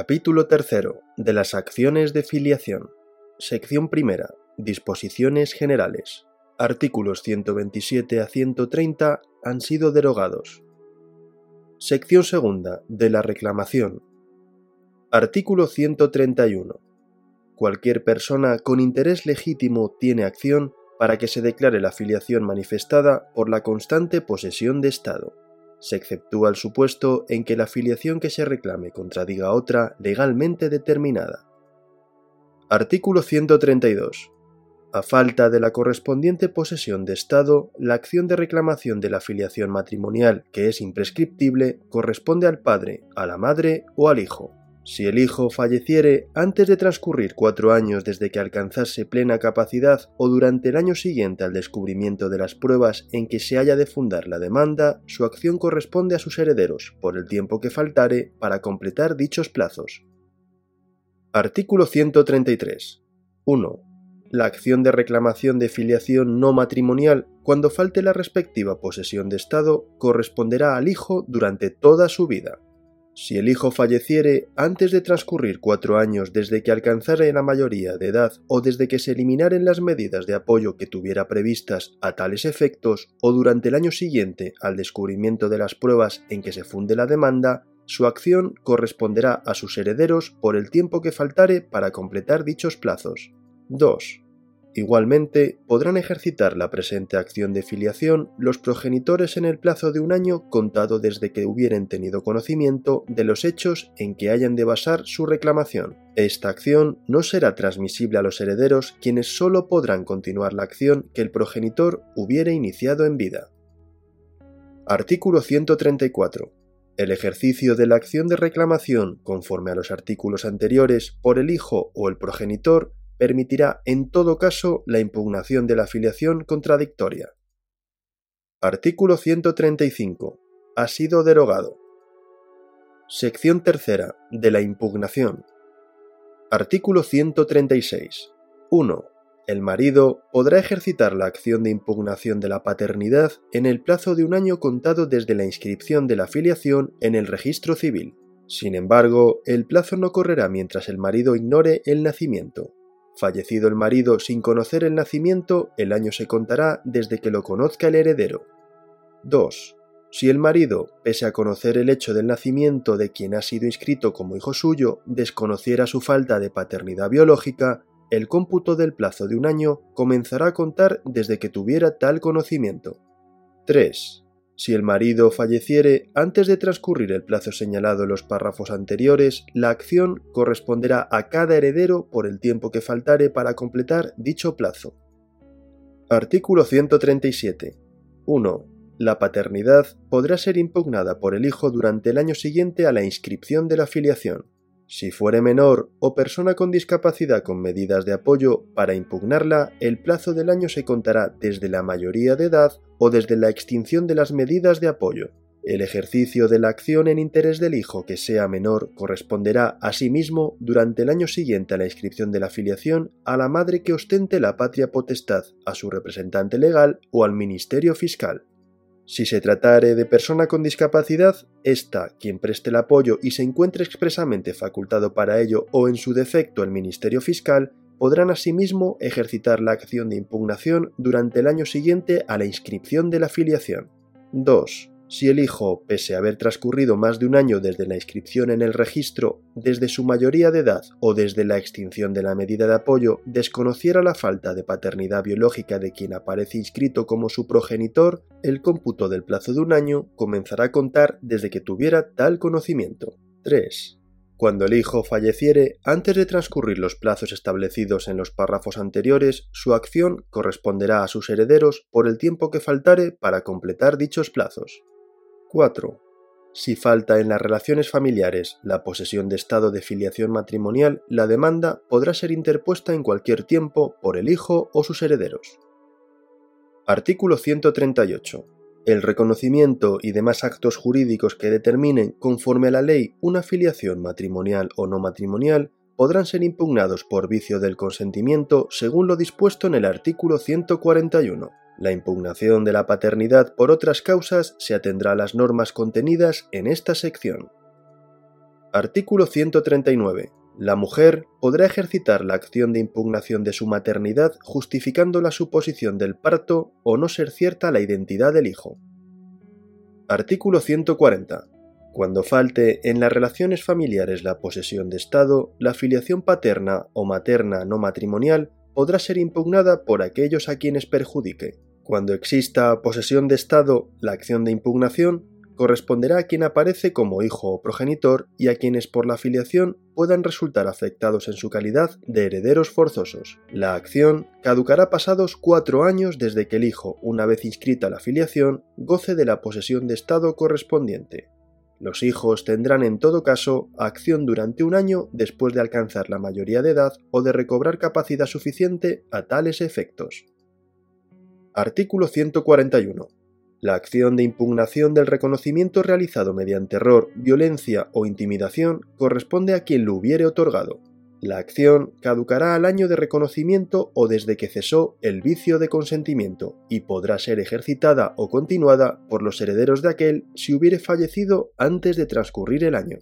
Capítulo tercero de las acciones de filiación. Sección primera. Disposiciones generales. Artículos 127 a 130 han sido derogados. Sección segunda de la reclamación. Artículo 131. Cualquier persona con interés legítimo tiene acción para que se declare la filiación manifestada por la constante posesión de Estado. Se exceptúa el supuesto en que la filiación que se reclame contradiga otra legalmente determinada. Artículo 132. A falta de la correspondiente posesión de Estado, la acción de reclamación de la filiación matrimonial, que es imprescriptible, corresponde al padre, a la madre o al hijo. Si el hijo falleciere antes de transcurrir cuatro años desde que alcanzase plena capacidad o durante el año siguiente al descubrimiento de las pruebas en que se haya de fundar la demanda, su acción corresponde a sus herederos por el tiempo que faltare para completar dichos plazos. Artículo 133. 1. La acción de reclamación de filiación no matrimonial, cuando falte la respectiva posesión de Estado, corresponderá al hijo durante toda su vida. Si el hijo falleciere antes de transcurrir cuatro años desde que alcanzare la mayoría de edad o desde que se eliminaren las medidas de apoyo que tuviera previstas a tales efectos o durante el año siguiente al descubrimiento de las pruebas en que se funde la demanda, su acción corresponderá a sus herederos por el tiempo que faltare para completar dichos plazos. 2. Igualmente, podrán ejercitar la presente acción de filiación los progenitores en el plazo de un año contado desde que hubieren tenido conocimiento de los hechos en que hayan de basar su reclamación. Esta acción no será transmisible a los herederos quienes sólo podrán continuar la acción que el progenitor hubiere iniciado en vida. Artículo 134. El ejercicio de la acción de reclamación, conforme a los artículos anteriores, por el hijo o el progenitor, permitirá en todo caso la impugnación de la afiliación contradictoria. Artículo 135. Ha sido derogado. Sección tercera. De la impugnación. Artículo 136. 1. El marido podrá ejercitar la acción de impugnación de la paternidad en el plazo de un año contado desde la inscripción de la filiación en el registro civil. Sin embargo, el plazo no correrá mientras el marido ignore el nacimiento. Fallecido el marido sin conocer el nacimiento, el año se contará desde que lo conozca el heredero. 2. Si el marido, pese a conocer el hecho del nacimiento de quien ha sido inscrito como hijo suyo, desconociera su falta de paternidad biológica, el cómputo del plazo de un año comenzará a contar desde que tuviera tal conocimiento. 3. Si el marido falleciere antes de transcurrir el plazo señalado en los párrafos anteriores, la acción corresponderá a cada heredero por el tiempo que faltare para completar dicho plazo. Artículo 137. 1. La paternidad podrá ser impugnada por el hijo durante el año siguiente a la inscripción de la filiación. Si fuere menor o persona con discapacidad con medidas de apoyo, para impugnarla, el plazo del año se contará desde la mayoría de edad o desde la extinción de las medidas de apoyo. El ejercicio de la acción en interés del hijo que sea menor corresponderá asimismo durante el año siguiente a la inscripción de la filiación a la madre que ostente la patria potestad, a su representante legal o al Ministerio Fiscal. Si se tratare de persona con discapacidad, ésta, quien preste el apoyo y se encuentre expresamente facultado para ello o en su defecto el Ministerio Fiscal, podrán asimismo ejercitar la acción de impugnación durante el año siguiente a la inscripción de la filiación. 2. Si el hijo, pese a haber transcurrido más de un año desde la inscripción en el registro, desde su mayoría de edad o desde la extinción de la medida de apoyo, desconociera la falta de paternidad biológica de quien aparece inscrito como su progenitor, el cómputo del plazo de un año comenzará a contar desde que tuviera tal conocimiento. 3. Cuando el hijo falleciere, antes de transcurrir los plazos establecidos en los párrafos anteriores, su acción corresponderá a sus herederos por el tiempo que faltare para completar dichos plazos. 4. Si falta en las relaciones familiares la posesión de estado de filiación matrimonial, la demanda podrá ser interpuesta en cualquier tiempo por el hijo o sus herederos. Artículo 138 el reconocimiento y demás actos jurídicos que determinen conforme a la ley una filiación matrimonial o no matrimonial podrán ser impugnados por vicio del consentimiento según lo dispuesto en el artículo 141. La impugnación de la paternidad por otras causas se atendrá a las normas contenidas en esta sección. Artículo 139. La mujer podrá ejercitar la acción de impugnación de su maternidad justificando la suposición del parto o no ser cierta la identidad del hijo. Artículo 140. Cuando falte en las relaciones familiares la posesión de Estado, la filiación paterna o materna no matrimonial podrá ser impugnada por aquellos a quienes perjudique. Cuando exista posesión de Estado, la acción de impugnación corresponderá a quien aparece como hijo o progenitor y a quienes por la filiación puedan resultar afectados en su calidad de herederos forzosos. La acción caducará pasados cuatro años desde que el hijo, una vez inscrita la filiación, goce de la posesión de Estado correspondiente. Los hijos tendrán en todo caso acción durante un año después de alcanzar la mayoría de edad o de recobrar capacidad suficiente a tales efectos. Artículo 141. La acción de impugnación del reconocimiento realizado mediante error, violencia o intimidación corresponde a quien lo hubiere otorgado. La acción caducará al año de reconocimiento o desde que cesó el vicio de consentimiento y podrá ser ejercitada o continuada por los herederos de aquel si hubiere fallecido antes de transcurrir el año.